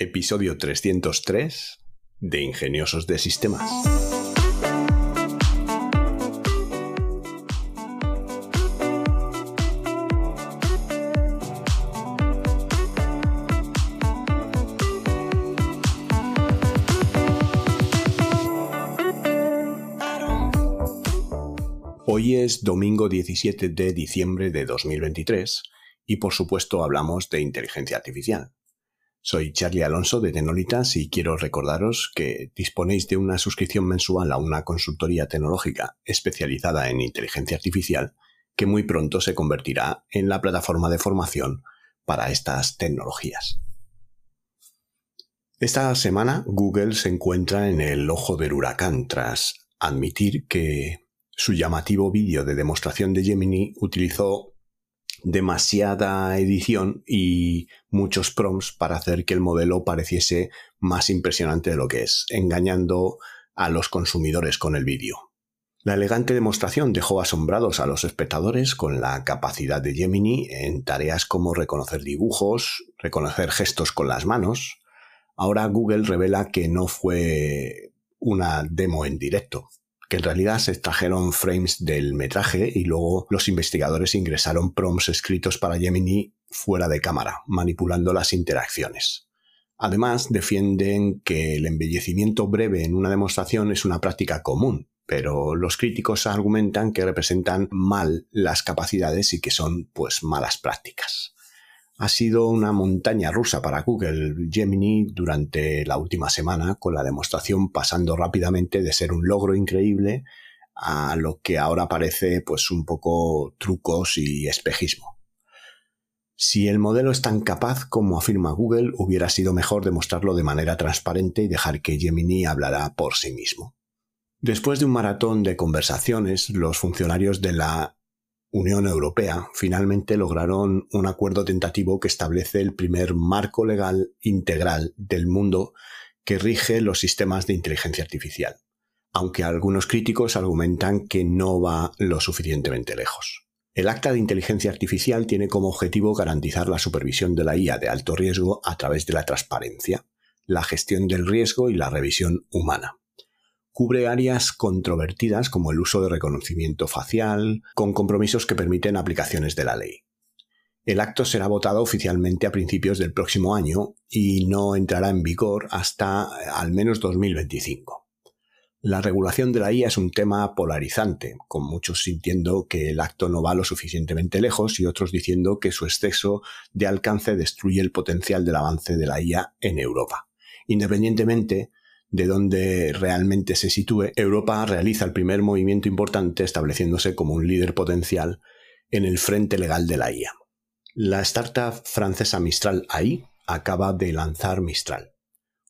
episodio 303 de Ingeniosos de Sistemas. Hoy es domingo 17 de diciembre de 2023 y por supuesto hablamos de inteligencia artificial. Soy Charlie Alonso de Tenolitas y quiero recordaros que disponéis de una suscripción mensual a una consultoría tecnológica especializada en inteligencia artificial que muy pronto se convertirá en la plataforma de formación para estas tecnologías. Esta semana Google se encuentra en el ojo del huracán tras admitir que su llamativo vídeo de demostración de Gemini utilizó demasiada edición y muchos prompts para hacer que el modelo pareciese más impresionante de lo que es, engañando a los consumidores con el vídeo. La elegante demostración dejó asombrados a los espectadores con la capacidad de Gemini en tareas como reconocer dibujos, reconocer gestos con las manos. Ahora Google revela que no fue una demo en directo, que en realidad se extrajeron frames del metraje y luego los investigadores ingresaron prompts escritos para Gemini fuera de cámara, manipulando las interacciones. Además, defienden que el embellecimiento breve en una demostración es una práctica común, pero los críticos argumentan que representan mal las capacidades y que son pues malas prácticas ha sido una montaña rusa para Google Gemini durante la última semana, con la demostración pasando rápidamente de ser un logro increíble a lo que ahora parece pues un poco trucos y espejismo. Si el modelo es tan capaz como afirma Google, hubiera sido mejor demostrarlo de manera transparente y dejar que Gemini hablara por sí mismo. Después de un maratón de conversaciones, los funcionarios de la Unión Europea finalmente lograron un acuerdo tentativo que establece el primer marco legal integral del mundo que rige los sistemas de inteligencia artificial, aunque algunos críticos argumentan que no va lo suficientemente lejos. El Acta de Inteligencia Artificial tiene como objetivo garantizar la supervisión de la IA de alto riesgo a través de la transparencia, la gestión del riesgo y la revisión humana cubre áreas controvertidas como el uso de reconocimiento facial, con compromisos que permiten aplicaciones de la ley. El acto será votado oficialmente a principios del próximo año y no entrará en vigor hasta eh, al menos 2025. La regulación de la IA es un tema polarizante, con muchos sintiendo que el acto no va lo suficientemente lejos y otros diciendo que su exceso de alcance destruye el potencial del avance de la IA en Europa. Independientemente de donde realmente se sitúe, Europa realiza el primer movimiento importante estableciéndose como un líder potencial en el frente legal de la IA. La startup francesa Mistral AI acaba de lanzar Mistral,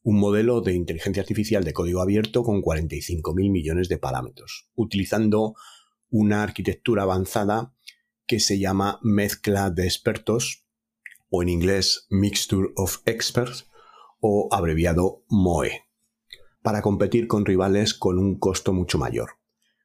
un modelo de inteligencia artificial de código abierto con 45.000 millones de parámetros, utilizando una arquitectura avanzada que se llama mezcla de expertos, o en inglés Mixture of Experts, o abreviado MOE para competir con rivales con un costo mucho mayor.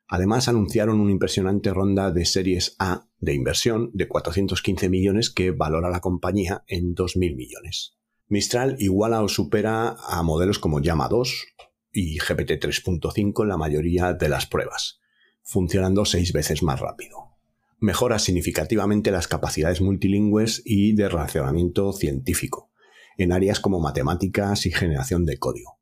Además, anunciaron una impresionante ronda de series A de inversión de 415 millones que valora la compañía en 2.000 millones. Mistral iguala o supera a modelos como Llama 2 y GPT 3.5 en la mayoría de las pruebas, funcionando seis veces más rápido. Mejora significativamente las capacidades multilingües y de relacionamiento científico, en áreas como matemáticas y generación de código.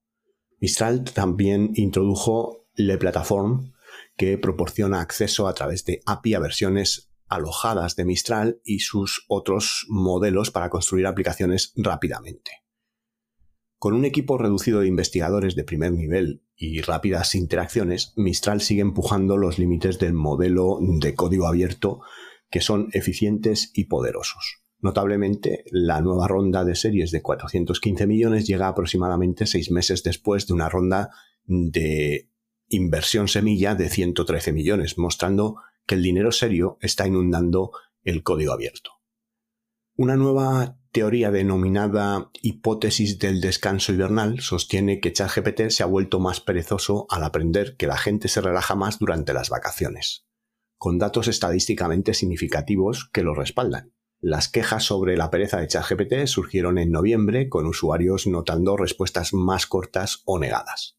Mistral también introdujo Le Platform, que proporciona acceso a través de API a versiones alojadas de Mistral y sus otros modelos para construir aplicaciones rápidamente. Con un equipo reducido de investigadores de primer nivel y rápidas interacciones, Mistral sigue empujando los límites del modelo de código abierto que son eficientes y poderosos. Notablemente, la nueva ronda de series de 415 millones llega aproximadamente seis meses después de una ronda de inversión semilla de 113 millones, mostrando que el dinero serio está inundando el código abierto. Una nueva teoría denominada hipótesis del descanso hibernal sostiene que ChatGPT se ha vuelto más perezoso al aprender que la gente se relaja más durante las vacaciones, con datos estadísticamente significativos que lo respaldan. Las quejas sobre la pereza de ChatGPT surgieron en noviembre con usuarios notando respuestas más cortas o negadas.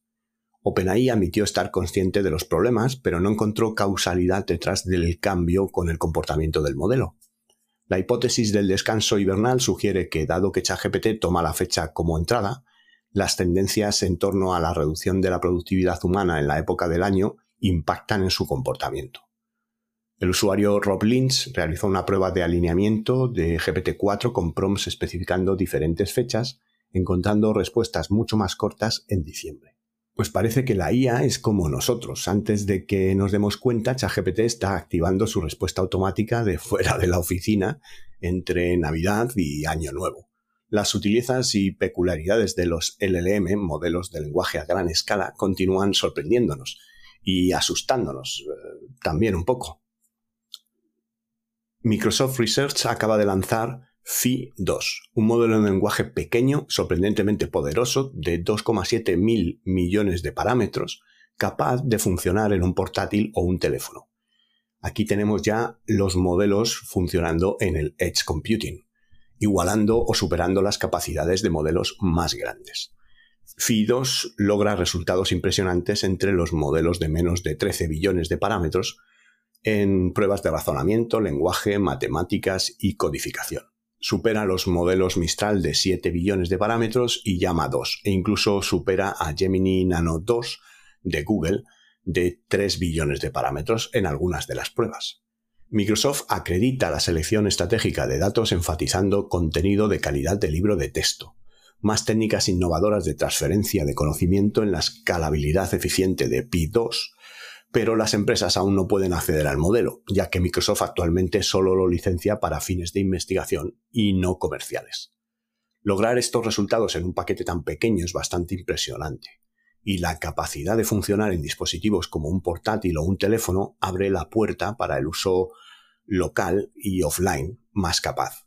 OpenAI admitió estar consciente de los problemas, pero no encontró causalidad detrás del cambio con el comportamiento del modelo. La hipótesis del descanso hibernal sugiere que, dado que ChatGPT toma la fecha como entrada, las tendencias en torno a la reducción de la productividad humana en la época del año impactan en su comportamiento. El usuario Rob Lynch realizó una prueba de alineamiento de GPT-4 con prompts especificando diferentes fechas, encontrando respuestas mucho más cortas en diciembre. Pues parece que la IA es como nosotros. Antes de que nos demos cuenta, ChatGPT está activando su respuesta automática de fuera de la oficina entre Navidad y Año Nuevo. Las sutilezas y peculiaridades de los LLM, modelos de lenguaje a gran escala, continúan sorprendiéndonos y asustándonos eh, también un poco. Microsoft Research acaba de lanzar Phi 2, un modelo de lenguaje pequeño, sorprendentemente poderoso, de 2,7 mil millones de parámetros, capaz de funcionar en un portátil o un teléfono. Aquí tenemos ya los modelos funcionando en el Edge Computing, igualando o superando las capacidades de modelos más grandes. Phi 2 logra resultados impresionantes entre los modelos de menos de 13 billones de parámetros en pruebas de razonamiento, lenguaje, matemáticas y codificación supera los modelos Mistral de 7 billones de parámetros y Llama 2, e incluso supera a Gemini Nano 2 de Google de 3 billones de parámetros en algunas de las pruebas. Microsoft acredita la selección estratégica de datos enfatizando contenido de calidad de libro de texto, más técnicas innovadoras de transferencia de conocimiento en la escalabilidad eficiente de Pi 2 pero las empresas aún no pueden acceder al modelo, ya que Microsoft actualmente solo lo licencia para fines de investigación y no comerciales. Lograr estos resultados en un paquete tan pequeño es bastante impresionante, y la capacidad de funcionar en dispositivos como un portátil o un teléfono abre la puerta para el uso local y offline más capaz,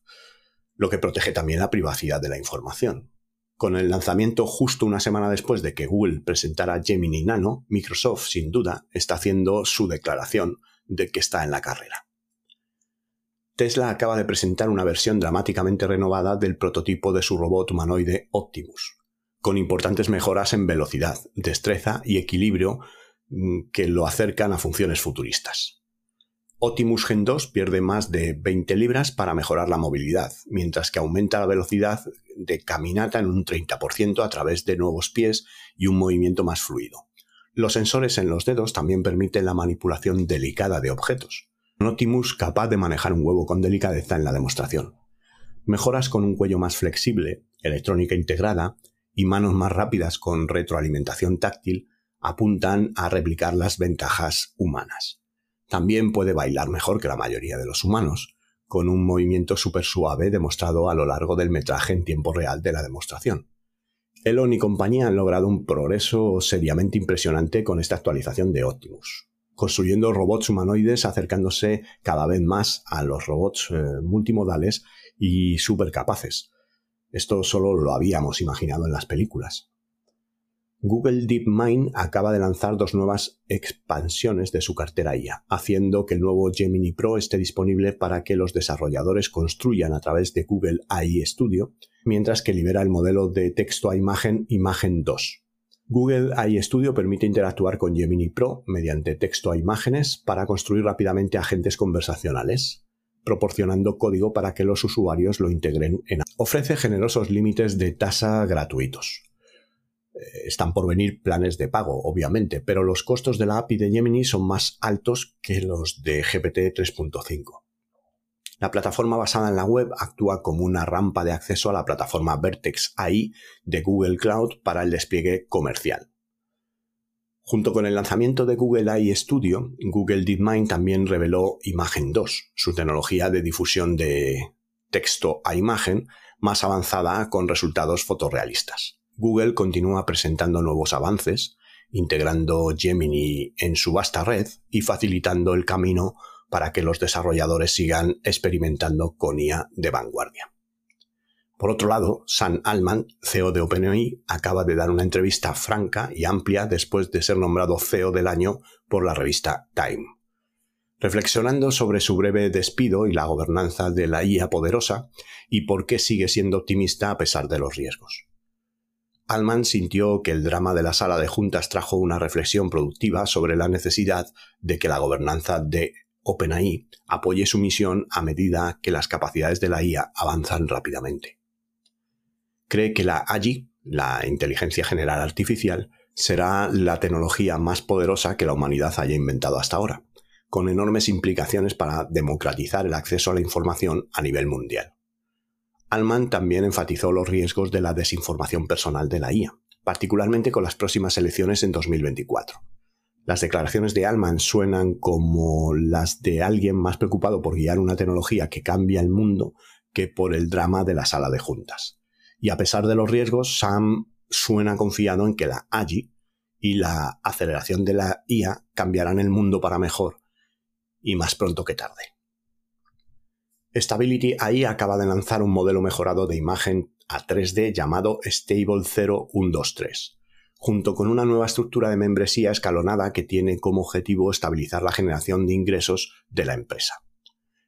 lo que protege también la privacidad de la información. Con el lanzamiento justo una semana después de que Google presentara Gemini Nano, Microsoft sin duda está haciendo su declaración de que está en la carrera. Tesla acaba de presentar una versión dramáticamente renovada del prototipo de su robot humanoide Optimus, con importantes mejoras en velocidad, destreza y equilibrio mm, que lo acercan a funciones futuristas. Optimus Gen 2 pierde más de 20 libras para mejorar la movilidad, mientras que aumenta la velocidad de caminata en un 30% a través de nuevos pies y un movimiento más fluido. Los sensores en los dedos también permiten la manipulación delicada de objetos. Un Optimus capaz de manejar un huevo con delicadeza en la demostración. Mejoras con un cuello más flexible, electrónica integrada y manos más rápidas con retroalimentación táctil apuntan a replicar las ventajas humanas. También puede bailar mejor que la mayoría de los humanos, con un movimiento súper suave demostrado a lo largo del metraje en tiempo real de la demostración. Elon y compañía han logrado un progreso seriamente impresionante con esta actualización de Optimus, construyendo robots humanoides acercándose cada vez más a los robots eh, multimodales y supercapaces. Esto solo lo habíamos imaginado en las películas. Google DeepMind acaba de lanzar dos nuevas expansiones de su cartera IA, haciendo que el nuevo Gemini Pro esté disponible para que los desarrolladores construyan a través de Google AI Studio, mientras que libera el modelo de texto a imagen Imagen 2. Google AI Studio permite interactuar con Gemini Pro mediante texto a imágenes para construir rápidamente agentes conversacionales, proporcionando código para que los usuarios lo integren en. Ofrece generosos límites de tasa gratuitos están por venir planes de pago, obviamente, pero los costos de la API de Gemini son más altos que los de GPT 3.5. La plataforma basada en la web actúa como una rampa de acceso a la plataforma Vertex AI de Google Cloud para el despliegue comercial. Junto con el lanzamiento de Google AI Studio, Google DeepMind también reveló Imagen 2, su tecnología de difusión de texto a imagen más avanzada con resultados fotorrealistas. Google continúa presentando nuevos avances, integrando Gemini en su vasta red y facilitando el camino para que los desarrolladores sigan experimentando con IA de vanguardia. Por otro lado, Sam Altman, CEO de OpenAI, acaba de dar una entrevista franca y amplia después de ser nombrado CEO del año por la revista Time. reflexionando sobre su breve despido y la gobernanza de la IA poderosa y por qué sigue siendo optimista a pesar de los riesgos. Alman sintió que el drama de la sala de juntas trajo una reflexión productiva sobre la necesidad de que la gobernanza de OpenAI apoye su misión a medida que las capacidades de la IA avanzan rápidamente. Cree que la AGI, la inteligencia general artificial, será la tecnología más poderosa que la humanidad haya inventado hasta ahora, con enormes implicaciones para democratizar el acceso a la información a nivel mundial. Alman también enfatizó los riesgos de la desinformación personal de la IA, particularmente con las próximas elecciones en 2024. Las declaraciones de Alman suenan como las de alguien más preocupado por guiar una tecnología que cambia el mundo que por el drama de la sala de juntas. Y a pesar de los riesgos, Sam suena confiado en que la AGI y la aceleración de la IA cambiarán el mundo para mejor y más pronto que tarde. Stability AI acaba de lanzar un modelo mejorado de imagen a 3D llamado Stable 0123, junto con una nueva estructura de membresía escalonada que tiene como objetivo estabilizar la generación de ingresos de la empresa.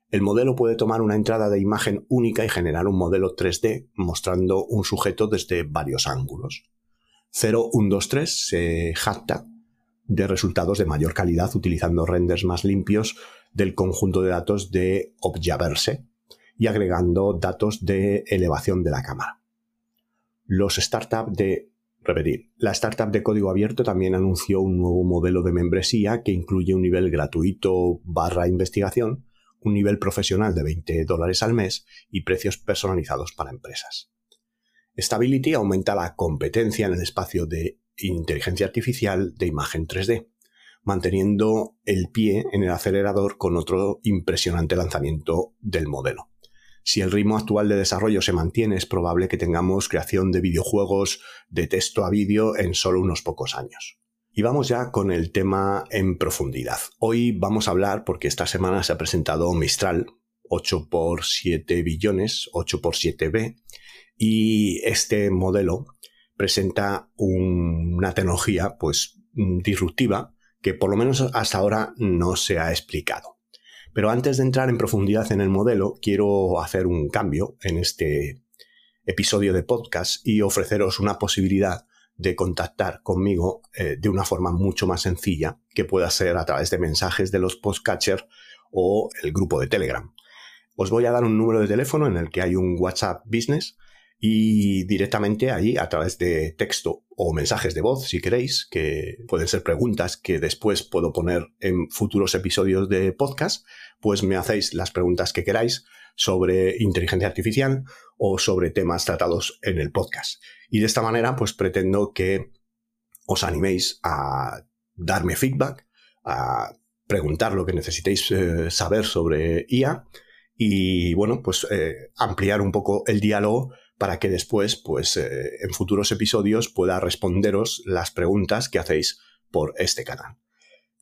El modelo puede tomar una entrada de imagen única y generar un modelo 3D mostrando un sujeto desde varios ángulos. 0123 se jacta de resultados de mayor calidad utilizando renders más limpios del conjunto de datos de Objaverse y agregando datos de elevación de la cámara. Los startups de repetir, la startup de código abierto también anunció un nuevo modelo de membresía que incluye un nivel gratuito barra investigación, un nivel profesional de 20 dólares al mes y precios personalizados para empresas. Stability aumenta la competencia en el espacio de inteligencia artificial de imagen 3D, manteniendo el pie en el acelerador con otro impresionante lanzamiento del modelo. Si el ritmo actual de desarrollo se mantiene, es probable que tengamos creación de videojuegos de texto a vídeo en solo unos pocos años. Y vamos ya con el tema en profundidad. Hoy vamos a hablar, porque esta semana se ha presentado Mistral, 8 x 7 billones, 8 x 7B, y este modelo presenta una tecnología pues disruptiva que por lo menos hasta ahora no se ha explicado. Pero antes de entrar en profundidad en el modelo, quiero hacer un cambio en este episodio de podcast y ofreceros una posibilidad de contactar conmigo eh, de una forma mucho más sencilla que pueda ser a través de mensajes de los postcatcher o el grupo de Telegram. Os voy a dar un número de teléfono en el que hay un WhatsApp Business y directamente ahí a través de texto o mensajes de voz, si queréis, que pueden ser preguntas que después puedo poner en futuros episodios de podcast, pues me hacéis las preguntas que queráis sobre inteligencia artificial o sobre temas tratados en el podcast. Y de esta manera, pues pretendo que os animéis a darme feedback, a preguntar lo que necesitéis eh, saber sobre IA y, bueno, pues eh, ampliar un poco el diálogo para que después, pues eh, en futuros episodios pueda responderos las preguntas que hacéis por este canal.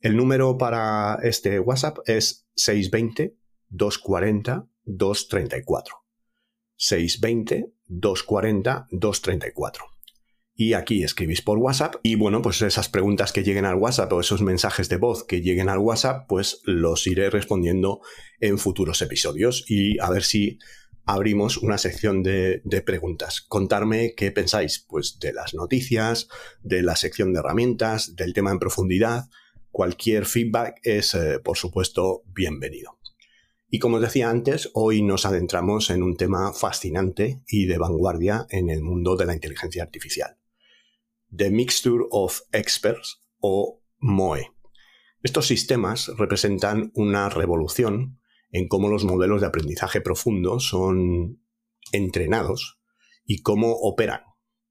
El número para este WhatsApp es 620-240-234. 620-240-234. Y aquí escribís por WhatsApp y bueno, pues esas preguntas que lleguen al WhatsApp o esos mensajes de voz que lleguen al WhatsApp, pues los iré respondiendo en futuros episodios y a ver si abrimos una sección de, preguntas. Contarme qué pensáis, pues, de las noticias, de la sección de herramientas, del tema en profundidad. Cualquier feedback es, eh, por supuesto, bienvenido. Y como os decía antes, hoy nos adentramos en un tema fascinante y de vanguardia en el mundo de la inteligencia artificial. The Mixture of Experts o MOE. Estos sistemas representan una revolución en cómo los modelos de aprendizaje profundo son entrenados y cómo operan,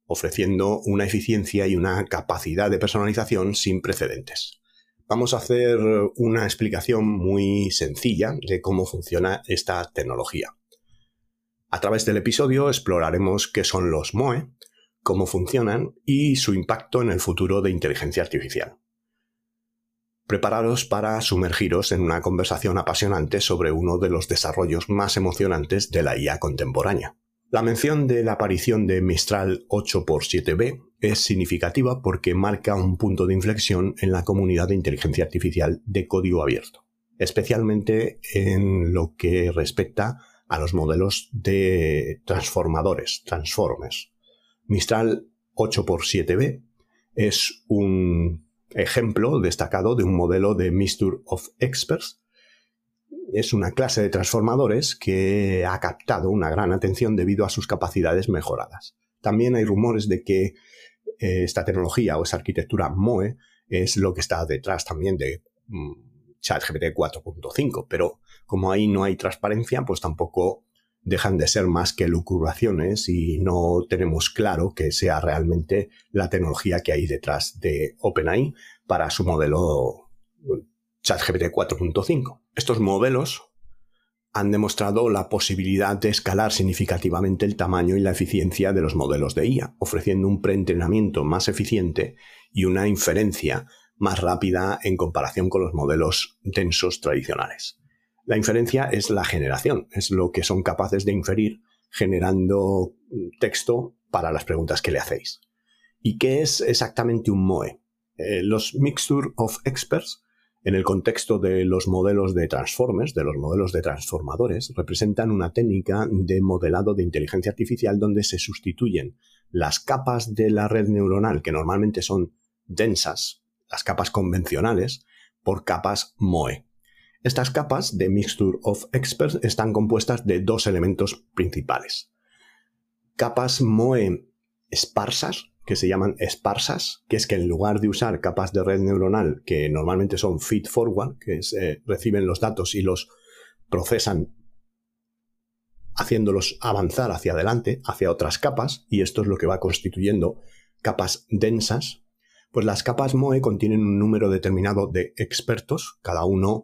ofreciendo una eficiencia y una capacidad de personalización sin precedentes. Vamos a hacer una explicación muy sencilla de cómo funciona esta tecnología. A través del episodio exploraremos qué son los MOE, cómo funcionan y su impacto en el futuro de inteligencia artificial prepararos para sumergiros en una conversación apasionante sobre uno de los desarrollos más emocionantes de la IA contemporánea. La mención de la aparición de Mistral 8x7b es significativa porque marca un punto de inflexión en la comunidad de inteligencia artificial de código abierto. especialmente en lo que respecta a los modelos de transformadores, transformers. Mistral 8x7b es un ejemplo destacado de un modelo de Mixture of Experts. Es una clase de transformadores que ha captado una gran atención debido a sus capacidades mejoradas. También hay rumores de que eh, esta tecnología o esa arquitectura MOE es lo que está detrás también de mm, ChatGPT 4.5, pero como ahí no hay transparencia, pues tampoco dejan de ser más que lucubraciones y no tenemos claro que sea realmente la tecnología que hay detrás de OpenAI para su modelo ChatGPT 4.5. Estos modelos han demostrado la posibilidad de escalar significativamente el tamaño y la eficiencia de los modelos de IA, ofreciendo un preentrenamiento más eficiente y una inferencia más rápida en comparación con los modelos densos tradicionales. La inferencia es la generación, es lo que son capaces de inferir generando texto para las preguntas que le hacéis. ¿Y qué es exactamente un MOE? Eh, los Mixture of Experts, en el contexto de los modelos de transformers, de los modelos de transformadores, representan una técnica de modelado de inteligencia artificial donde se sustituyen las capas de la red neuronal, que normalmente son densas, las capas convencionales, por capas MOE. Estas capas de Mixture of Experts están compuestas de dos elementos principales. Capas MOE esparsas, que se llaman esparsas, que es que en lugar de usar capas de red neuronal que normalmente son feed forward, que eh, reciben los datos y los procesan haciéndolos avanzar hacia adelante, hacia otras capas, y esto es lo que va constituyendo capas densas, pues las capas MOE contienen un número determinado de expertos, cada uno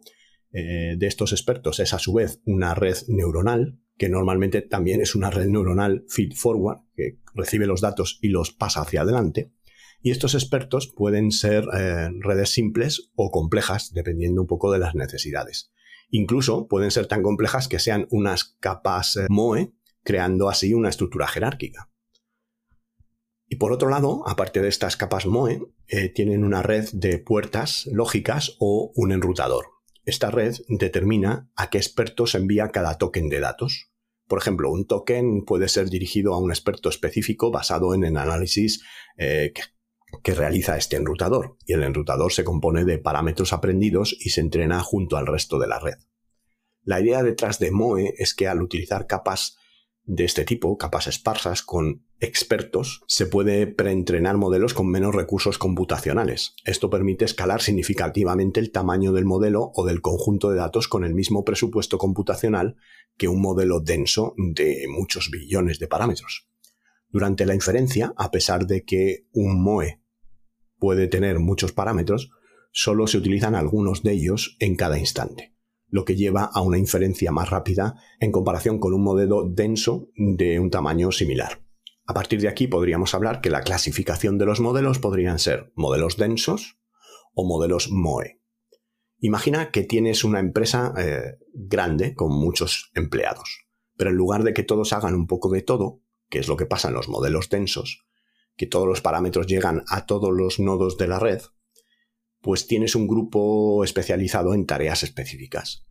eh, de estos expertos es a su vez una red neuronal, que normalmente también es una red neuronal feed forward, que recibe los datos y los pasa hacia adelante. Y estos expertos pueden ser eh, redes simples o complejas, dependiendo un poco de las necesidades. Incluso pueden ser tan complejas que sean unas capas eh, MOE, creando así una estructura jerárquica. Y por otro lado, aparte de estas capas MOE, tienen una red de puertas lógicas o un enrutador. Esta red determina a qué expertos envía cada token de datos. Por ejemplo, un token puede ser dirigido a un experto específico basado en el análisis eh, que, que realiza este enrutador, y el enrutador se compone de parámetros aprendidos y se entrena junto al resto de la red. La idea detrás de MOE es que al utilizar capas de este tipo, capas esparsas con expertos, se puede preentrenar modelos con menos recursos computacionales. Esto permite escalar significativamente el tamaño del modelo o del conjunto de datos con el mismo presupuesto computacional que un modelo denso de muchos billones de parámetros. Durante la inferencia, a pesar de que un MOE puede tener muchos parámetros, solo se utilizan algunos de ellos en cada instante lo que lleva a una inferencia más rápida en comparación con un modelo denso de un tamaño similar. A partir de aquí podríamos hablar que la clasificación de los modelos podrían ser modelos densos o modelos MOE. Imagina que tienes una empresa eh, grande con muchos empleados, pero en lugar de que todos hagan un poco de todo, que es lo que pasa en los modelos densos, que todos los parámetros llegan a todos los nodos de la red, pues tienes un grupo especializado en tareas específicas.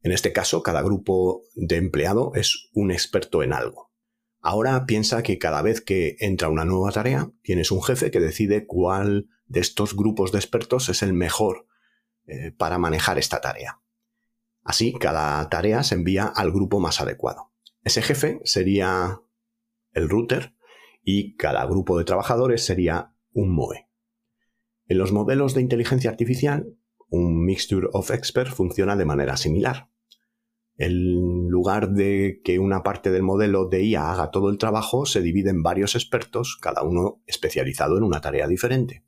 En este caso, cada grupo de empleado es un experto en algo. Ahora piensa que cada vez que entra una nueva tarea, tienes un jefe que decide cuál de estos grupos de expertos es el mejor eh, para manejar esta tarea. Así, cada tarea se envía al grupo más adecuado. Ese jefe sería el router y cada grupo de trabajadores sería un MOE. En los modelos de inteligencia artificial, un Mixture of Experts funciona de manera similar. En lugar de que una parte del modelo de IA haga todo el trabajo, se divide en varios expertos, cada uno especializado en una tarea diferente.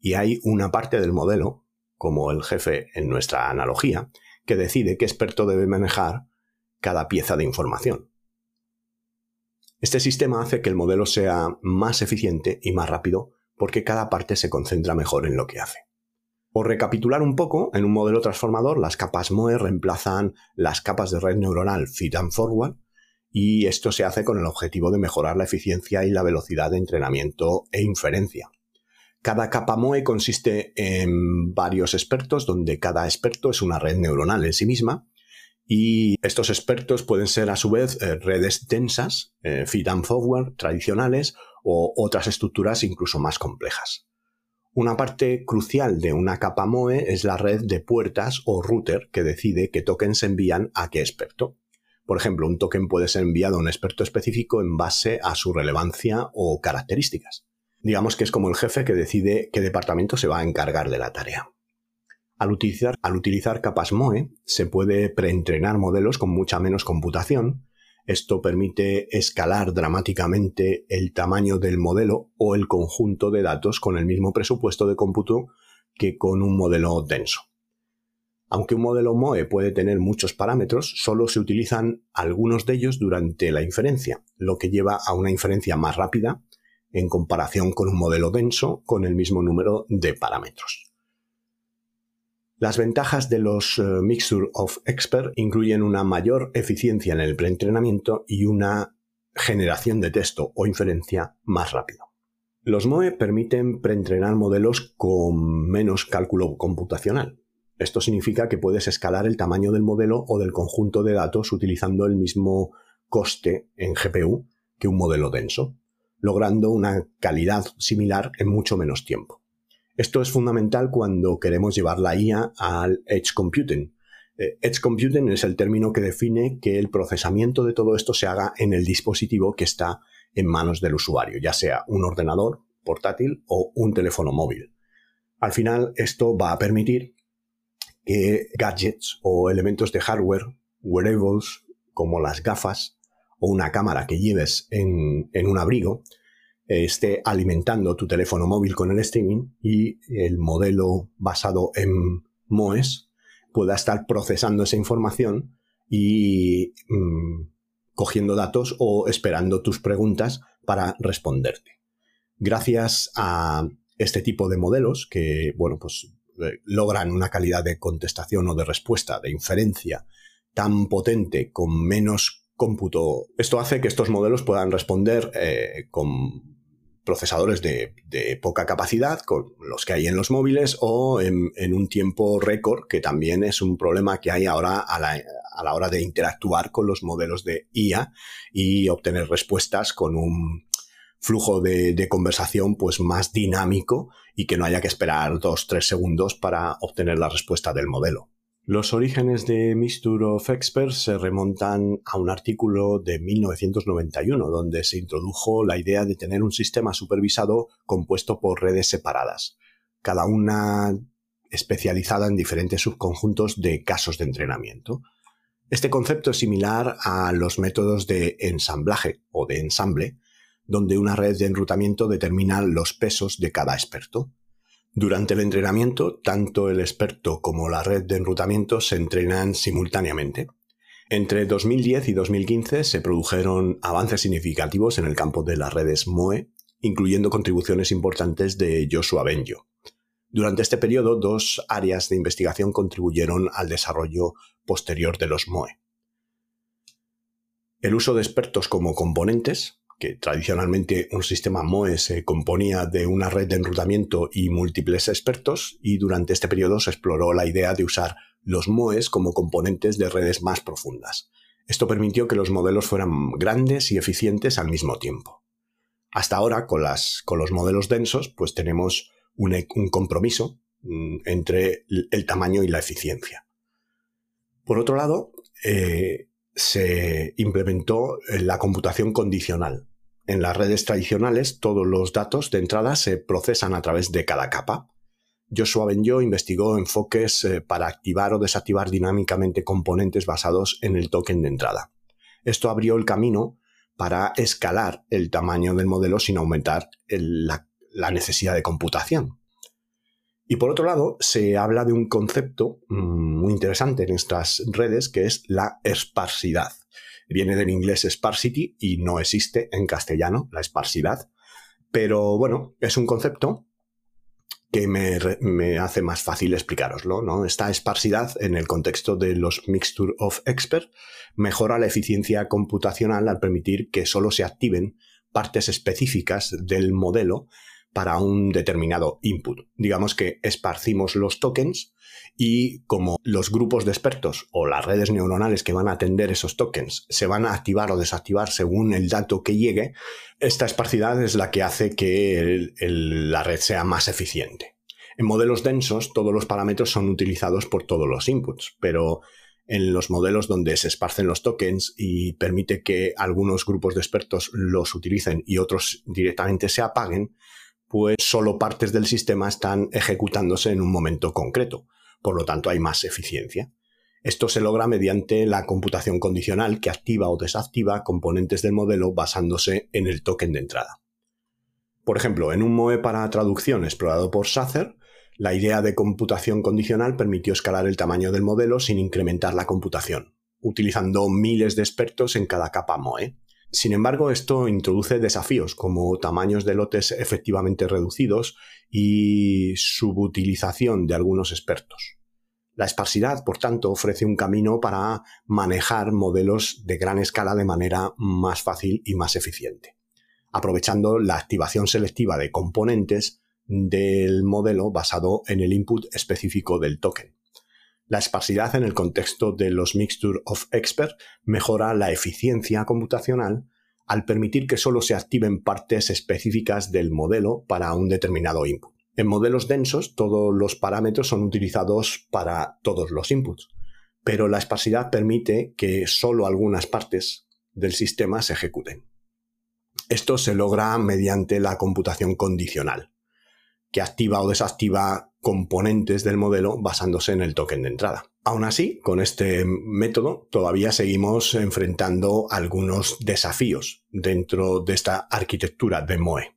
Y hay una parte del modelo, como el jefe en nuestra analogía, que decide qué experto debe manejar cada pieza de información. Este sistema hace que el modelo sea más eficiente y más rápido porque cada parte se concentra mejor en lo que hace. Por recapitular un poco, en un modelo transformador las capas MOE reemplazan las capas de red neuronal feed and forward y esto se hace con el objetivo de mejorar la eficiencia y la velocidad de entrenamiento e inferencia. Cada capa MOE consiste en varios expertos, donde cada experto es una red neuronal en sí misma, y estos expertos pueden ser a su vez eh, redes densas, eh, feed and forward tradicionales o otras estructuras incluso más complejas. Una parte crucial de una capa MOE es la red de puertas o router que decide qué tokens se envían a qué experto. Por ejemplo, un token puede ser enviado a un experto específico en base a su relevancia o características. Digamos que es como el jefe que decide qué departamento se va a encargar de la tarea. Al utilizar, al utilizar capas MOE se puede preentrenar modelos con mucha menos computación esto permite escalar dramáticamente el tamaño del modelo o el conjunto de datos con el mismo presupuesto de cómputo que con un modelo denso. Aunque un modelo MOE puede tener muchos parámetros, solo se utilizan algunos de ellos durante la inferencia, lo que lleva a una inferencia más rápida en comparación con un modelo denso con el mismo número de parámetros. Las ventajas de los eh, Mixture of Expert incluyen una mayor eficiencia en el preentrenamiento y una generación de texto o inferencia más rápido. Los MOE permiten preentrenar modelos con menos cálculo computacional. Esto significa que puedes escalar el tamaño del modelo o del conjunto de datos utilizando el mismo coste en GPU que un modelo denso, logrando una calidad similar en mucho menos tiempo. Esto es fundamental cuando queremos llevar la IA al Edge Computing. Eh, edge Computing es el término que define que el procesamiento de todo esto se haga en el dispositivo que está en manos del usuario, ya sea un ordenador portátil o un teléfono móvil. Al final, esto va a permitir que gadgets o elementos de hardware, wearables, como las gafas o una cámara que lleves en, en un abrigo, esté alimentando tu teléfono móvil con el streaming y el modelo basado en MOES pueda estar procesando esa información y mm, cogiendo datos o esperando tus preguntas para responderte. Gracias a este tipo de modelos que, bueno, pues eh, logran una calidad de contestación o de respuesta, de inferencia tan potente con menos cómputo. Esto hace que estos modelos puedan responder eh, con procesadores de, poca capacidad, con los que hay en los móviles, o en, un tiempo récord, que también es un problema que hay ahora a la, hora de interactuar con los modelos de IA y obtener respuestas con un flujo de, de, conversación pues más dinámico y que no haya que esperar dos, tres segundos para obtener la respuesta del modelo. Los orígenes de Mixture of Experts se remontan a un artículo de 1991, donde se introdujo la idea de tener un sistema supervisado compuesto por redes separadas, cada una especializada en diferentes subconjuntos de casos de entrenamiento. Este concepto es similar a los métodos de ensamblaje o de ensamble, donde una red de enrutamiento determina los pesos de cada experto. Durante el entrenamiento, tanto el experto como la red de enrutamiento se entrenan simultáneamente. Entre 2010 y 2015 se produjeron avances significativos en el campo de las redes MOE, incluyendo contribuciones importantes de Joshua Benjo. Durante este periodo, dos áreas de investigación contribuyeron al desarrollo posterior de los MOE. El uso de expertos como componentes, que tradicionalmente un sistema MOE se componía de una red de enrutamiento y múltiples expertos, y durante este periodo se exploró la idea de usar los MOEs como componentes de redes más profundas. Esto permitió que los modelos fueran grandes y eficientes al mismo tiempo. Hasta ahora, con, las, con los modelos densos, pues tenemos un, compromiso mm, entre el tamaño y la eficiencia. Por otro lado, eh, se implementó la computación condicional, en las redes tradicionales, todos los datos de entrada se procesan a través de cada capa. Joshua Benjo investigó enfoques eh, para activar o desactivar dinámicamente componentes basados en el token de entrada. Esto abrió el camino para escalar el tamaño del modelo sin aumentar la, necesidad de computación. Y por otro lado, se habla de un concepto mm, muy interesante en estas redes que es la esparsidad. Viene del inglés sparsity y no existe en castellano la esparsidad. Pero bueno, es un concepto que me, hace más fácil explicaroslo, ¿no? Esta esparsidad, en el contexto de los Mixture of Expert, mejora la eficiencia computacional al permitir que solo se activen partes específicas del modelo para un determinado input. Digamos que esparcimos los tokens y como los grupos de expertos o las redes neuronales que van a atender esos tokens se van a activar o desactivar según el dato que llegue, esta esparcidad es la que hace que la red sea más eficiente. En modelos densos todos los parámetros son utilizados por todos los inputs, pero en los modelos donde se esparcen los tokens y permite que algunos grupos de expertos los utilicen y otros directamente se apaguen, pues solo partes del sistema están ejecutándose en un momento concreto por lo tanto hay más eficiencia. Esto se logra mediante la computación condicional que activa o desactiva componentes del modelo basándose en el token de entrada. Por ejemplo, en un MOE para traducción explorado por Sather, la idea de computación condicional permitió escalar el tamaño del modelo sin incrementar la computación, utilizando miles de expertos en cada capa MOE. Sin embargo, esto introduce desafíos como tamaños de lotes efectivamente reducidos y subutilización de algunos expertos. La esparsidad, por tanto, ofrece un camino para manejar modelos de gran escala de manera más fácil y más eficiente, aprovechando la activación selectiva de componentes del modelo basado en el input específico del token. La esparsidad en el contexto de los Mixture of Expert mejora la eficiencia computacional al permitir que solo se activen partes específicas del modelo para un determinado input. En modelos densos, todos los parámetros son utilizados para todos los inputs, pero la esparsidad permite que solo algunas partes del sistema se ejecuten. Esto se logra mediante la computación condicional, que activa o desactiva componentes del modelo basándose en el token de entrada. Aún así, con este método todavía seguimos enfrentando algunos desafíos dentro de esta arquitectura de MOE.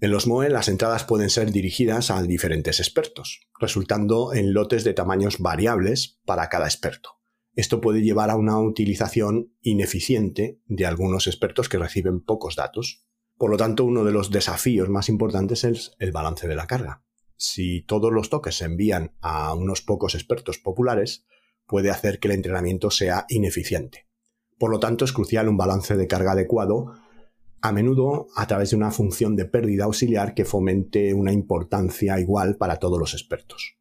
En los MOE las entradas pueden ser dirigidas a diferentes expertos, resultando en lotes de tamaños variables para cada experto. Esto puede llevar a una utilización ineficiente de algunos expertos que reciben pocos datos. Por lo tanto, uno de los desafíos más importantes es el balance de la carga si todos los toques se envían a unos pocos expertos populares, puede hacer que el entrenamiento sea ineficiente. Por lo tanto, es crucial un balance de carga adecuado, a menudo a través de una función de pérdida auxiliar que fomente una importancia igual para todos los expertos.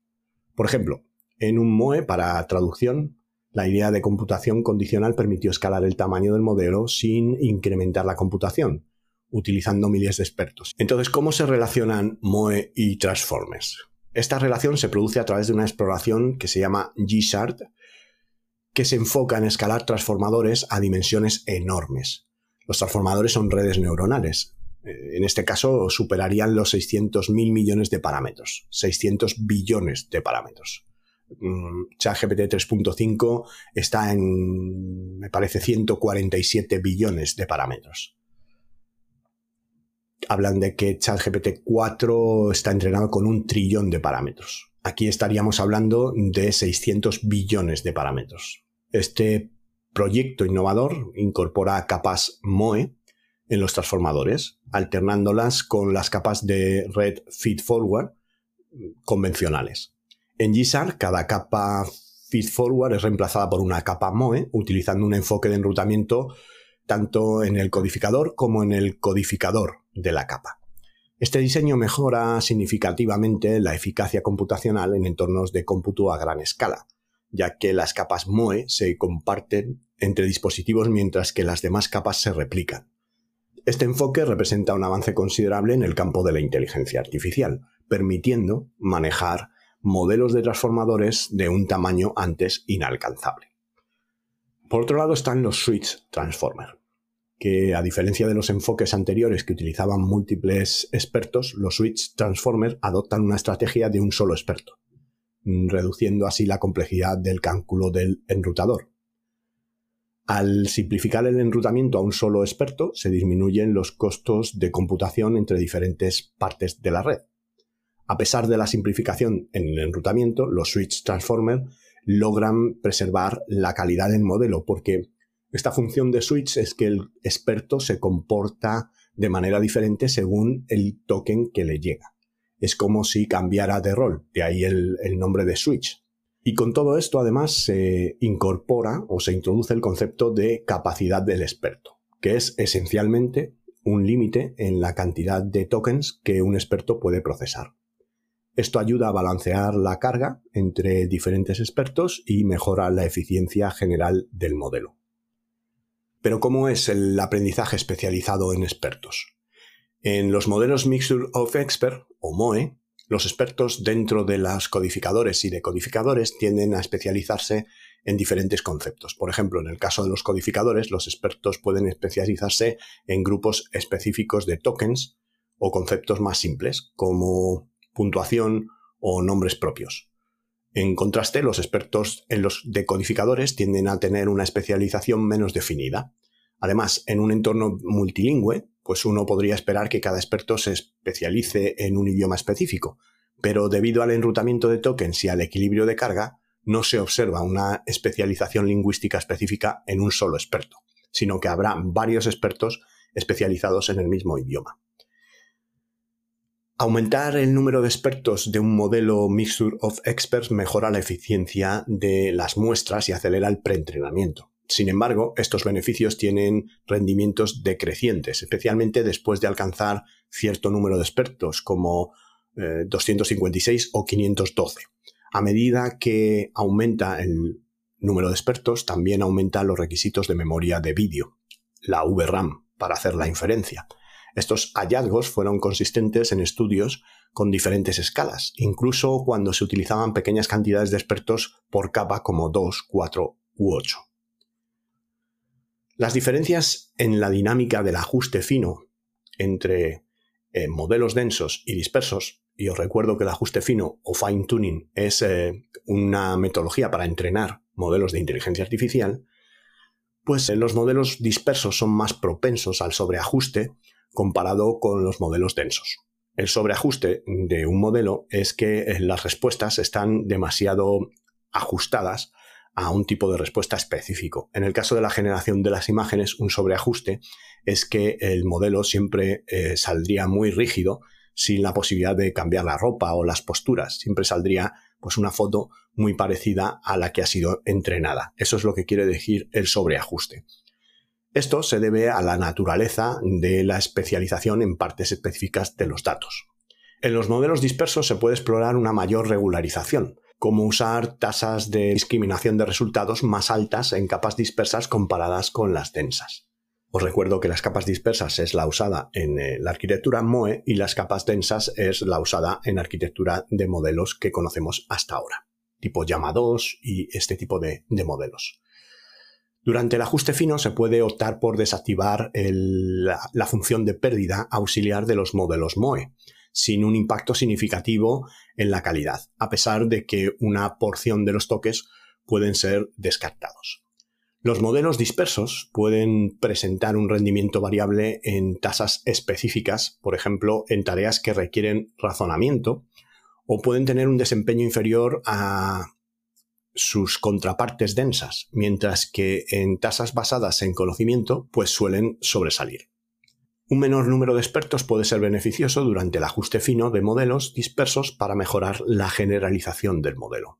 Por ejemplo, en un MOE para traducción, la idea de computación condicional permitió escalar el tamaño del modelo sin incrementar la computación, utilizando miles de expertos. Entonces, ¿cómo se relacionan MOE y Transformers? Esta relación se produce a través de una exploración que se llama G-Shard, que se enfoca en escalar transformadores a dimensiones enormes. Los transformadores son redes neuronales. Eh, en este caso, superarían los 600.000 millones de parámetros, 600 billones de parámetros. Mm, ChatGPT 3.5 está en, me parece, 147 billones de parámetros hablan de que ChatGPT 4 está entrenado con un trillón de parámetros. Aquí estaríamos hablando de 600 billones de parámetros. Este proyecto innovador incorpora capas MOE en los transformadores, alternándolas con las capas de Red Feed Forward convencionales. En GSAR, cada capa Feed Forward es reemplazada por una capa MOE, utilizando un enfoque de enrutamiento tanto en el codificador como en el codificador de la capa. Este diseño mejora significativamente la eficacia computacional en entornos de cómputo a gran escala, ya que las capas MOE se comparten entre dispositivos mientras que las demás capas se replican. Este enfoque representa un avance considerable en el campo de la inteligencia artificial, permitiendo manejar modelos de transformadores de un tamaño antes inalcanzable. Por otro lado están los switch transformer que a diferencia de los enfoques anteriores que utilizaban múltiples expertos, los switch transformer adoptan una estrategia de un solo experto, mm, reduciendo así la complejidad del cálculo del enrutador. Al simplificar el enrutamiento a un solo experto, se disminuyen los costos de computación entre diferentes partes de la red. A pesar de la simplificación en el enrutamiento, los switch transformer logran preservar la calidad del modelo porque esta función de switch es que el experto se comporta de manera diferente según el token que le llega. Es como si cambiara de rol, de ahí el, nombre de switch. Y con todo esto además se incorpora o se introduce el concepto de capacidad del experto, que es esencialmente un límite en la cantidad de tokens que un experto puede procesar. Esto ayuda a balancear la carga entre diferentes expertos y mejora la eficiencia general del modelo. Pero ¿cómo es el aprendizaje especializado en expertos? En los modelos Mixture of Expert, o MOE, los expertos dentro de las codificadores y decodificadores tienden a especializarse en diferentes conceptos. Por ejemplo, en el caso de los codificadores, los expertos pueden especializarse en grupos específicos de tokens o conceptos más simples, como puntuación o nombres propios. En contraste, los expertos en los decodificadores tienden a tener una especialización menos definida. Además, en un entorno multilingüe, pues uno podría esperar que cada experto se especialice en un idioma específico, pero debido al enrutamiento de tokens y al equilibrio de carga, no se observa una especialización lingüística específica en un solo experto, sino que habrá varios expertos especializados en el mismo idioma. Aumentar el número de expertos de un modelo Mixture of Experts mejora la eficiencia de las muestras y acelera el preentrenamiento. Sin embargo, estos beneficios tienen rendimientos decrecientes, especialmente después de alcanzar cierto número de expertos, como 256 eh, o 512. A medida que aumenta el número de expertos, también aumentan los requisitos de memoria de vídeo, la VRAM, para hacer la inferencia. Estos hallazgos fueron consistentes en estudios con diferentes escalas, incluso cuando se utilizaban pequeñas cantidades de expertos por capa como 2, 4 u 8. Las diferencias en la dinámica del ajuste fino entre eh, modelos densos y dispersos, y os recuerdo que el ajuste fino o fine tuning es eh, una metodología para entrenar modelos de inteligencia artificial, pues eh, los modelos dispersos son más propensos al sobreajuste comparado con los modelos densos. El sobreajuste de un modelo es que las respuestas están demasiado ajustadas a un tipo de respuesta específico. En el caso de la generación de las imágenes, un sobreajuste es que el modelo siempre eh, saldría muy rígido sin la posibilidad de cambiar la ropa o las posturas. Siempre saldría pues una foto muy parecida a la que ha sido entrenada. Eso es lo que quiere decir el sobreajuste. Esto se debe a la naturaleza de la especialización en partes específicas de los datos. En los modelos dispersos se puede explorar una mayor regularización, como usar tasas de discriminación de resultados más altas en capas dispersas comparadas con las densas. Os recuerdo que las capas dispersas es la usada en eh, la arquitectura MOE y las capas densas es la usada en arquitectura de modelos que conocemos hasta ahora, tipo llama 2 y este tipo de, modelos. Durante el ajuste fino se puede optar por desactivar la función de pérdida auxiliar de los modelos MOE, sin un impacto significativo en la calidad, a pesar de que una porción de los toques pueden ser descartados. Los modelos dispersos pueden presentar un rendimiento variable en tasas específicas, por ejemplo, en tareas que requieren razonamiento, o pueden tener un desempeño inferior a sus contrapartes densas, mientras que en tasas basadas en conocimiento, pues suelen sobresalir. Un menor número de expertos puede ser beneficioso durante el ajuste fino de modelos dispersos para mejorar la generalización del modelo.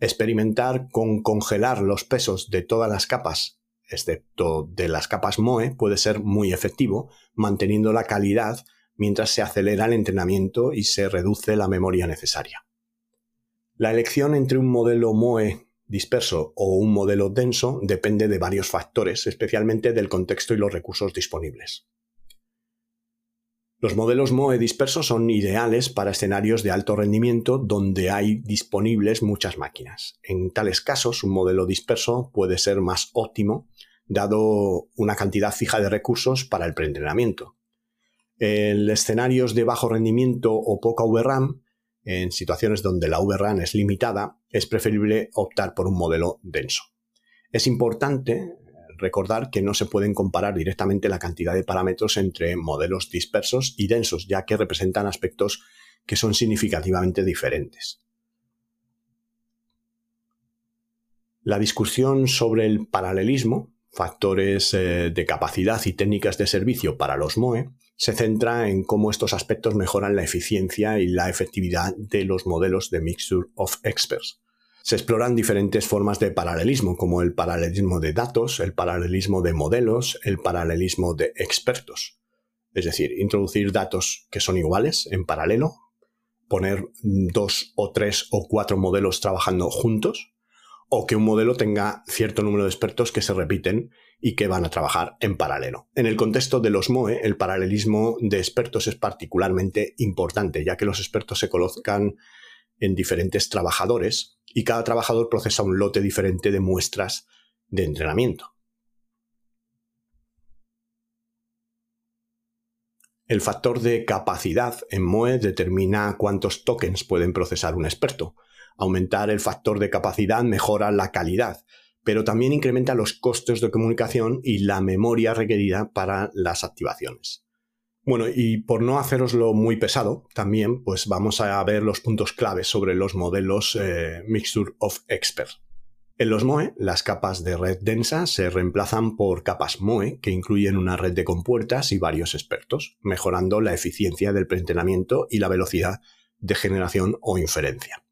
Experimentar con congelar los pesos de todas las capas, excepto de las capas MOE, puede ser muy efectivo, manteniendo la calidad mientras se acelera el entrenamiento y se reduce la memoria necesaria. La elección entre un modelo MOE disperso o un modelo denso depende de varios factores, especialmente del contexto y los recursos disponibles. Los modelos MOE dispersos son ideales para escenarios de alto rendimiento donde hay disponibles muchas máquinas. En tales casos, un modelo disperso puede ser más óptimo dado una cantidad fija de recursos para el preentrenamiento. En escenarios de bajo rendimiento o poca VRAM, en situaciones donde la VRAM es limitada, es preferible optar por un modelo denso. Es importante recordar que no se pueden comparar directamente la cantidad de parámetros entre modelos dispersos y densos, ya que representan aspectos que son significativamente diferentes. La discusión sobre el paralelismo, factores eh, de capacidad y técnicas de servicio para los MOE, se centra en cómo estos aspectos mejoran la eficiencia y la efectividad de los modelos de Mixture of Experts se exploran diferentes formas de paralelismo, como el paralelismo de datos, el paralelismo de modelos, el paralelismo de expertos. Es decir, introducir datos que son iguales en paralelo, poner dos o tres o cuatro modelos trabajando juntos, o que un modelo tenga cierto número de expertos que se repiten y que van a trabajar en paralelo. En el contexto de los MOE, el paralelismo de expertos es particularmente importante, ya que los expertos se colocan en diferentes trabajadores y cada trabajador procesa un lote diferente de muestras de entrenamiento. El factor de capacidad en MOE determina cuántos tokens pueden procesar un experto. Aumentar el factor de capacidad mejora la calidad, pero también incrementa los costes de comunicación y la memoria requerida para las activaciones. Bueno, y por no haceroslo muy pesado, también pues vamos a ver los puntos claves sobre los modelos eh, Mixture of Expert. En los MOE, las capas de red densa se reemplazan por capas MOE que incluyen una red de compuertas y varios expertos, mejorando la eficiencia del preentrenamiento y la velocidad de generación o inferencia.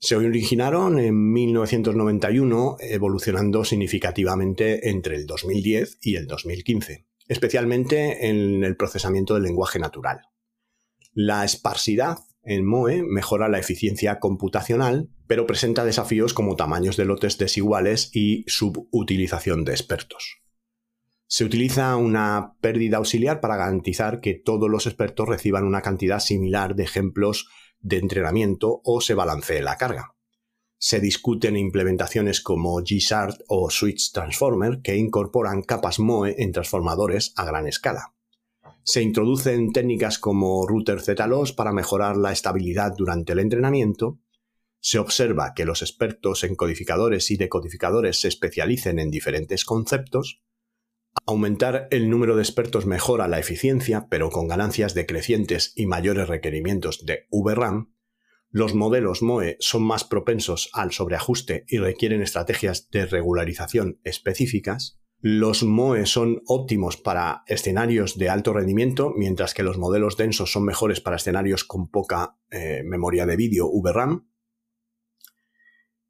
Se originaron en 1991, evolucionando significativamente entre el 2010 y el 2015, especialmente en el procesamiento del lenguaje natural. La esparsidad en MOE mejora la eficiencia computacional, pero presenta desafíos como tamaños de lotes desiguales y subutilización de expertos. Se utiliza una pérdida auxiliar para garantizar que todos los expertos reciban una cantidad similar de ejemplos de entrenamiento o se balancee la carga. Se discuten implementaciones como G-Shard o Switch Transformer que incorporan capas MOE en transformadores a gran escala. Se introducen técnicas como router Z-Loss para mejorar la estabilidad durante el entrenamiento. Se observa que los expertos en codificadores y decodificadores se especialicen en diferentes conceptos. Aumentar el número de expertos mejora la eficiencia, pero con ganancias decrecientes y mayores requerimientos de VRAM. Los modelos MOE son más propensos al sobreajuste y requieren estrategias de regularización específicas. Los MOE son óptimos para escenarios de alto rendimiento, mientras que los modelos densos son mejores para escenarios con poca eh, memoria de vídeo VRAM.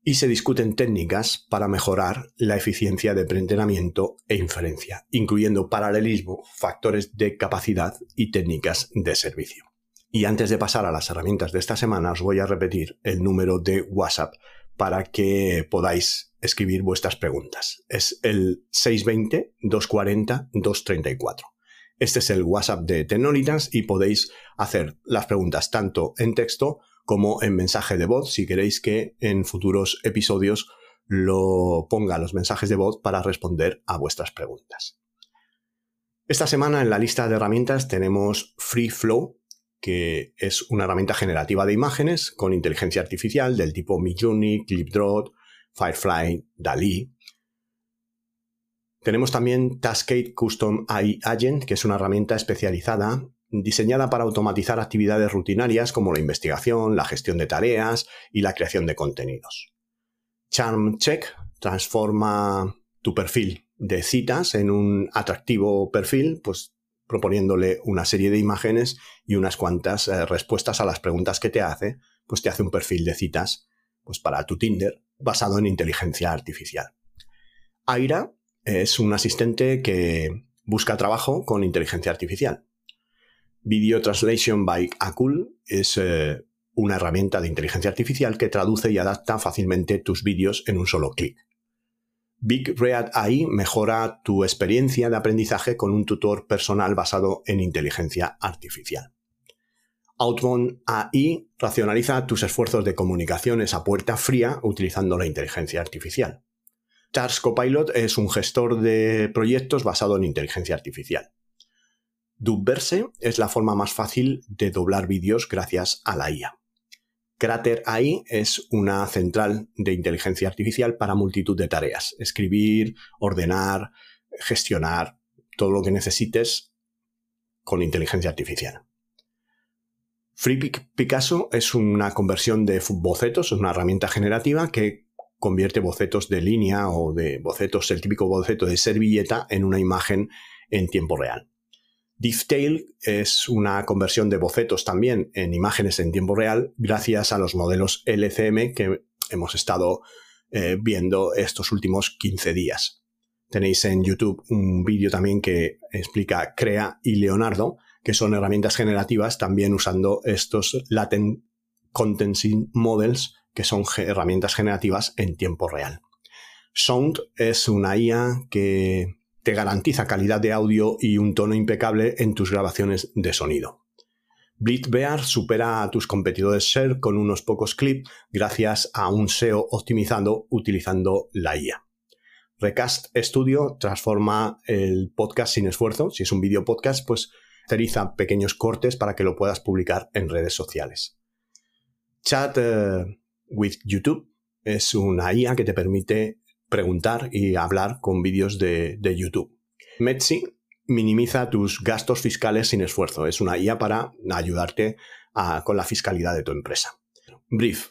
Y se discuten técnicas para mejorar la eficiencia de preentrenamiento e inferencia, incluyendo paralelismo, factores de capacidad y técnicas de servicio. Y antes de pasar a las herramientas de esta semana, os voy a repetir el número de WhatsApp para que podáis escribir vuestras preguntas. Es el 620-240-234. Este es el WhatsApp de Tecnolitas y podéis hacer las preguntas tanto en texto como en mensaje de voz si queréis que en futuros episodios lo ponga los mensajes de voz para responder a vuestras preguntas. Esta semana en la lista de herramientas tenemos FreeFlow, que es una herramienta generativa de imágenes con inteligencia artificial del tipo Midjourney, ClipDraw, Firefly, DALI. Tenemos también Taskade Custom AI Agent, que es una herramienta especializada diseñada para automatizar actividades rutinarias como la investigación, la gestión de tareas y la creación de contenidos. Charm Check transforma tu perfil de citas en un atractivo perfil, pues proponiéndole una serie de imágenes y unas cuantas eh, respuestas a las preguntas que te hace, pues te hace un perfil de citas pues para tu Tinder basado en inteligencia artificial. Aira es un asistente que busca trabajo con inteligencia artificial. Video Translation by Akul es eh, una herramienta de inteligencia artificial que traduce y adapta fácilmente tus vídeos en un solo clic. Big Red AI mejora tu experiencia de aprendizaje con un tutor personal basado en inteligencia artificial. Outbound AI racionaliza tus esfuerzos de comunicaciones a puerta fría utilizando la inteligencia artificial. Tars Copilot es un gestor de proyectos basado en inteligencia artificial. Dubverse es la forma más fácil de doblar vídeos gracias a la IA. Crater AI es una central de inteligencia artificial para multitud de tareas. Escribir, ordenar, gestionar, todo lo que necesites con inteligencia artificial. Free Picasso es una conversión de bocetos, es una herramienta generativa que convierte bocetos de línea o de bocetos, el típico boceto de servilleta, en una imagen en tiempo real. Difftail es una conversión de bocetos también en imágenes en tiempo real gracias a los modelos LCM que hemos estado eh, viendo estos últimos 15 días. Tenéis en YouTube un vídeo también que explica Crea y Leonardo, que son herramientas generativas también usando estos Latent Contencing Models, que son herramientas generativas en tiempo real. Sound es una IA que te garantiza calidad de audio y un tono impecable en tus grabaciones de sonido. Blitzbear supera a tus competidores Share con unos pocos clips gracias a un SEO optimizado utilizando la IA. Recast Studio transforma el podcast sin esfuerzo. Si es un video podcast, pues utiliza pequeños cortes para que lo puedas publicar en redes sociales. Chat eh, with YouTube es una IA que te permite preguntar y hablar con vídeos de, YouTube. Metsi minimiza tus gastos fiscales sin esfuerzo. Es una IA para ayudarte con la fiscalidad de tu empresa. Brief.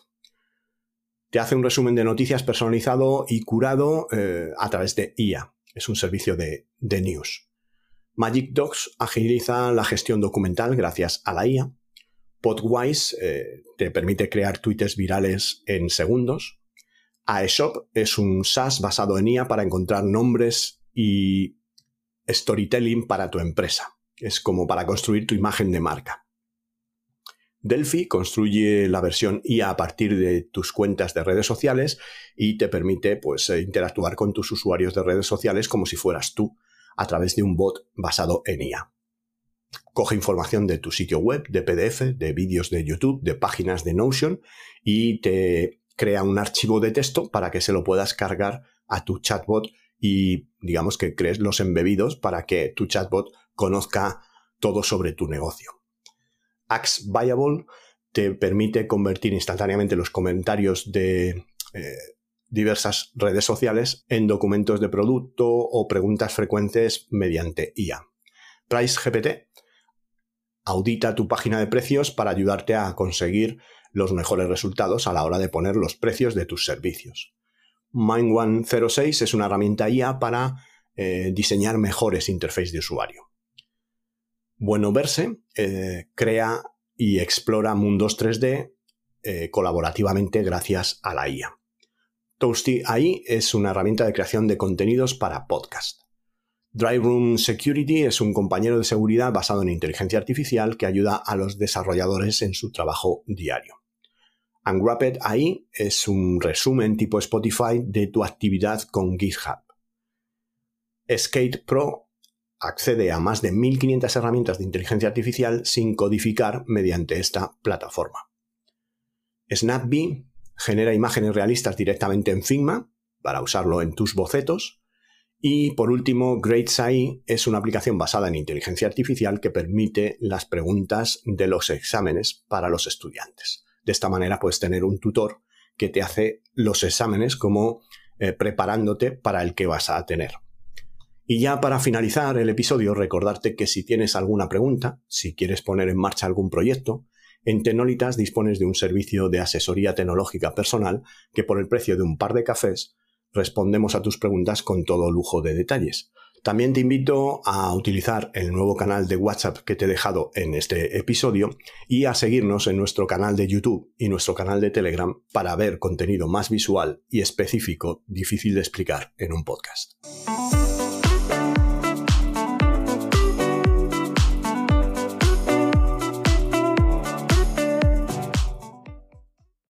Te hace un resumen de noticias personalizado y curado eh, a través de IA. Es un servicio de, news. Magic Docs agiliza la gestión documental gracias a la IA. Podwise eh, te permite crear tweets virales en segundos. AEShop es un SaaS basado en IA para encontrar nombres y storytelling para tu empresa. Es como para construir tu imagen de marca. Delphi construye la versión IA a partir de tus cuentas de redes sociales y te permite pues, eh, interactuar con tus usuarios de redes sociales como si fueras tú a través de un bot basado en IA. Coge información de tu sitio web, de PDF, de vídeos de YouTube, de páginas de Notion y te crea un archivo de texto para que se lo puedas cargar a tu chatbot y digamos que crees los embebidos para que tu chatbot conozca todo sobre tu negocio. Axe Viable te permite convertir instantáneamente los comentarios de eh, diversas redes sociales en documentos de producto o preguntas frecuentes mediante IA. Price GPT audita tu página de precios para ayudarte a conseguir los mejores resultados a la hora de poner los precios de tus servicios. Mind106 es una herramienta IA para eh, diseñar mejores interfaces de usuario. Bueno Verse eh, crea y explora mundos 3D eh, colaborativamente gracias a la IA. Toasty AI es una herramienta de creación de contenidos para podcast. Drive Room Security es un compañero de seguridad basado en inteligencia artificial que ayuda a los desarrolladores en su trabajo diario. Unwrapped AI es un resumen tipo Spotify de tu actividad con GitHub. Skate Pro accede a más de 1.500 herramientas de inteligencia artificial sin codificar mediante esta plataforma. SnapBee genera imágenes realistas directamente en Figma para usarlo en tus bocetos. Y por último, GradesAI es una aplicación basada en inteligencia artificial que permite las preguntas de los exámenes para los estudiantes. De esta manera puedes tener un tutor que te hace los exámenes como eh, preparándote para el que vas a tener. Y ya para finalizar el episodio, recordarte que si tienes alguna pregunta, si quieres poner en marcha algún proyecto, en Tenolitas dispones de un servicio de asesoría tecnológica personal que por el precio de un par de cafés respondemos a tus preguntas con todo lujo de detalles. También te invito a utilizar el nuevo canal de WhatsApp que te he dejado en este episodio y a seguirnos en nuestro canal de YouTube y nuestro canal de Telegram para ver contenido más visual y específico difícil de explicar en un podcast.